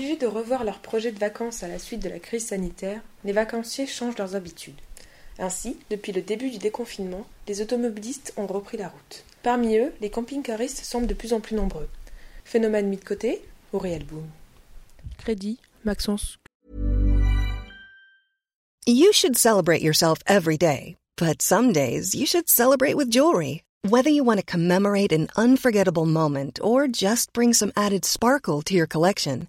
obligés de revoir leurs projets de vacances à la suite de la crise sanitaire, les vacanciers changent leurs habitudes. Ainsi, depuis le début du déconfinement, les automobilistes ont repris la route. Parmi eux, les camping-caristes semblent de plus en plus nombreux. Phénomène mis de côté ou réel boom Crédit, Maxence. You should celebrate yourself every day, but some days you should celebrate with jewelry. Whether you want to commemorate an unforgettable moment or just bring some added sparkle to your collection,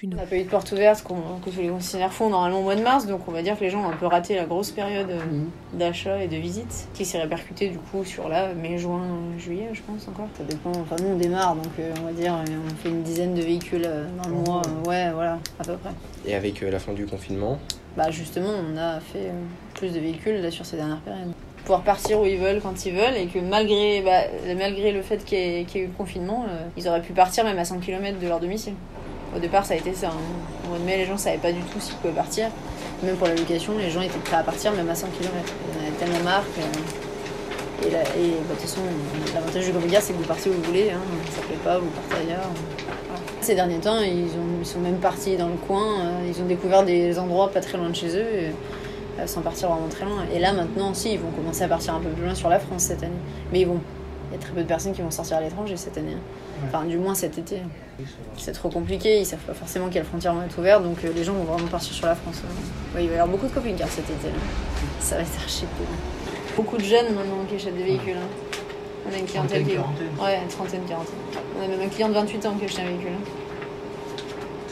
On n'a pas eu de porte ouverte qu'on- que tous les concessionnaires font normalement au mois de mars, donc on va dire que les gens ont un peu raté la grosse période euh, Mhm. d'achat et de visite, qui s'est répercutée du coup sur là, mai, juin, juillet, je pense encore. Ça dépend, enfin nous on démarre, donc euh, on va dire euh, on fait une dizaine de véhicules euh, dans le mois, euh, ouais voilà, à peu près. Et avec euh, la fin du confinement, Bah justement, on a fait euh, plus de véhicules là sur ces dernières périodes. Pouvoir partir où ils veulent quand ils veulent et que malgré, bah, malgré le fait qu'il y, ait- qu'il y ait eu le confinement, euh, ils auraient pu partir même à 100 km de leur domicile. Au départ, ça a été ça. hein. Au mois de mai, les gens savaient pas du tout s'ils pouvaient partir. Même pour la location, les gens étaient prêts à partir même à 100 km. Ils en avaient tellement marre que- Et, et, bah, de toute façon, l'avantage du camping c'est que vous partez où vous voulez. Hein. Ça plaît pas, vous partez ailleurs. Ces derniers temps, ils, ont- ils sont même partis dans le coin. euh, ils ont découvert des endroits pas très loin de chez eux. euh, sans partir vraiment très loin. Et là, maintenant, si, ils vont commencer à partir un peu plus loin sur la France cette année. Mais ils vont... il y a très peu de personnes qui vont sortir à l'étranger cette année. Enfin, du moins cet été. C'est trop compliqué, ils savent pas forcément quelles frontières vont être ouvertes, donc euh, les gens vont vraiment partir sur la France. Ouais, il va y avoir beaucoup de camping-cars cet été. Là. Ça va être archi cool. Beaucoup de jeunes maintenant qui achètent des véhicules. hein. On a une clientèle qui. Ouais, une trentaine, quarantaine. On a même un client de 28 ans qui achète un véhicule. hein.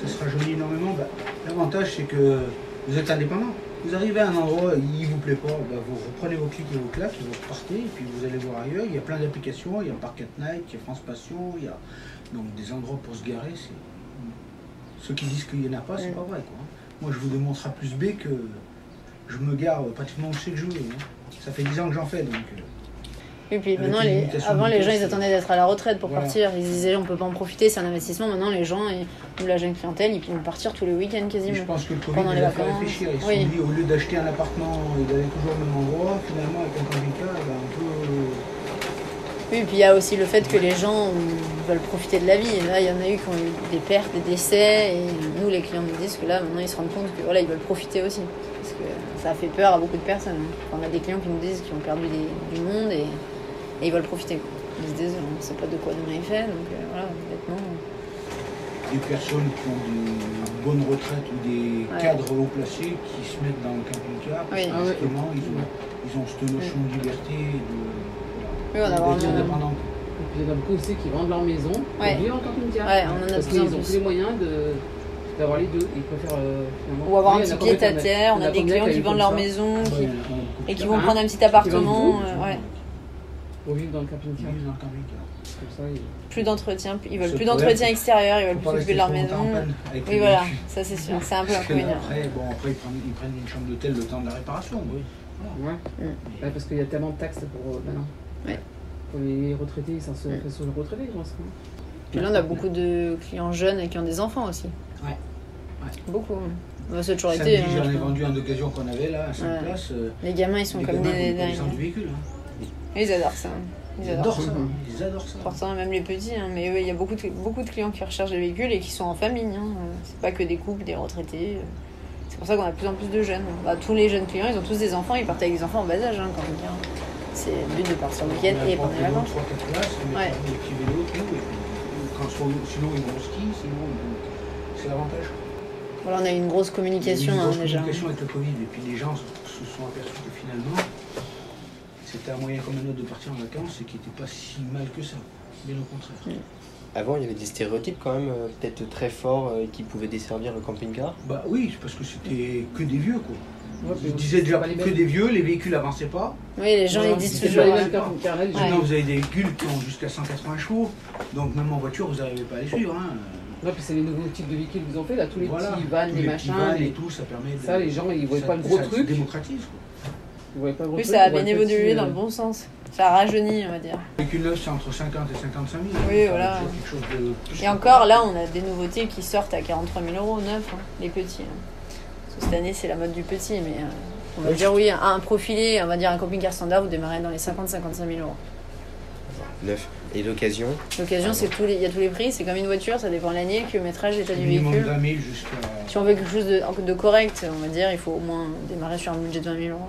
Ça se rajeunit énormément. Bah, L'avantage, c'est que vous êtes indépendant. Vous arrivez à un endroit, il vous plaît pas, bah, vous reprenez vos clics et vos claques, vous repartez, et puis vous allez voir ailleurs. Il y a plein d'applications, il y a Park at Night, il y a France Passion, il y a donc des endroits pour se garer. c'est- Ceux qui disent qu'il n'y en a pas, c'est Mm. pas vrai. Quoi. Moi, je vous démontre à plus B que je me gare pratiquement où je sais que je veux. hein. Ça fait 10 ans que j'en fais, donc. Euh, Et puis maintenant, les avant, les gens, ils attendaient d'être à la retraite pour Voilà. partir. Ils disaient, on peut pas en profiter, c'est un investissement. Maintenant, les gens, ils- ou la jeune clientèle, ils vont partir tous les week-ends et quasiment. je pense que le Covid Pendant les les vacances. réfléchir. Ils se Oui. sont dit, au lieu d'acheter un appartement et d'aller toujours au même endroit, finalement, avec un camping-car, ben, on peut. Oui, et puis il y a aussi le fait que les gens euh, veulent profiter de la vie. Et là, il y en a eu qui ont eu des pertes, des décès. Et nous, les clients nous disent que là, maintenant, ils se rendent compte que voilà, ils veulent profiter aussi. Parce que ça a fait peur à beaucoup de personnes. On a des clients qui nous disent qu'ils ont perdu des- du monde et, et ils veulent profiter. quoi. Ils se disent, on ne sait pas de quoi demain est fait. Donc euh, voilà, honnêtement. des personnes qui ont des bonnes retraites ou des Ouais. cadres haut placés qui se mettent dans le camping-car parce Oui. que Ah justement ils ont, ils ont cette notion de liberté et de, Oui, on a d'être vraiment- indépendant. Et puis il y en a beaucoup aussi qui vendent leur maison Ouais. pour vivre en camping-car. Ouais, on en a Parce qu'ils ont tous les moyens de d'avoir les deux. Ils préfèrent euh, finalement. Ou avoir Oui, un petit pied à terre. On a des clients qui vendent leur ça maison qui- et qui vont Hein prendre un petit appartement. euh, ouais. Pour vivre dans le qui camping-car. vivent dans le camping-car. Comme ça, ils- Plus d'entretien, ils veulent plus d'entretien c'est- extérieur, ils veulent plus s'occuper de rester leur maison. Oui, les voilà, ça c'est sûr, c'est un peu inconvénient. après, bon, après ils, prennent, ils prennent une chambre d'hôtel le temps de la réparation. Oui. Ouais. Mm. Ouais, parce qu'il y a tellement de taxes pour euh. Ouais. Pour les retraités, ça se fait sur les retraités, je pense. hein. Puis là, on a beaucoup de clients jeunes et qui ont des enfants aussi. Ouais. Ouais. Beaucoup. Bah, a toujours Samedi, été. j'en ai pense. vendu un d'occasion qu'on avait là, à 5 Ouais. places. euh, Les gamins, ils sont les comme gamins, des ils du véhicule. hein. Ils adorent ça. Ils adorent. ça. Ils adorent ça. Pourtant, même les petits, hein, mais il y a beaucoup de, beaucoup de clients qui recherchent des véhicules et qui sont en famille. hein. C'est pas que des couples, des retraités. C'est pour ça qu'on a de plus en plus de jeunes. Bah, tous les jeunes clients, ils ont tous des enfants, ils partent avec des enfants en bas âge hein, quand même. C'est le but de partir le week-end et pendant les vacances. 3-4 places, ils mettent Ouais. quand soit- sinon ils vont au ski, sinon c'est l'avantage. Voilà, on a eu une grosse communication une hein, grosse déjà. communication avec le Covid, et puis les gens se sont aperçus que finalement, c'était un moyen comme un autre de partir en vacances et qui n'était pas si mal que ça. Bien au contraire. avant il y avait des stéréotypes quand même, euh, peut-être très forts, euh, qui pouvaient desservir le camping-car. Bah oui, parce que c'était que des vieux quoi. Ouais, Ils puis disaient déjà les que mêmes. des vieux, les véhicules avançaient pas. Oui, les gens, ils disent toujours. les mêmes camping-cars, les Maintenant vous avez des véhicules qui ont jusqu'à 180 chevaux, donc même en voiture vous n'arrivez pas à les suivre. Hein. Ouais, puis c'est les nouveaux types de véhicules qu'ils ont fait, là, tous les Voilà. petits vannes, les petits machins. vannes les- et tout, ça permet de... Ça, les gens, ils voient ça- pas le gros ça truc. démocratise quoi. Vous voyez pas Oui, ça a bien évolué euh, dans le bon sens. Ça a rajeuni, on va dire. Le véhicule neuf, c'est entre 50 et 55 000. Oui, voilà. Quelque chose de plus Et encore, là, on a des nouveautés qui sortent à 43 000 euros neufs, hein, les petits. hein. Parce que cette année, c'est la mode du petit, mais euh, on va dire oui, un profilé, on va dire un camping-car standard, vous démarrez dans les 50-55 000 euros. Neuf. Et d'occasion L'occasion, c'est tous les, il y a tous les prix, c'est comme une voiture, ça dépend de l'année, le kilométrage, l'état du véhicule. 20 000 jusqu'à. Si on veut quelque chose de, de correct, on va dire, il faut au moins démarrer sur un budget de 20 000 euros.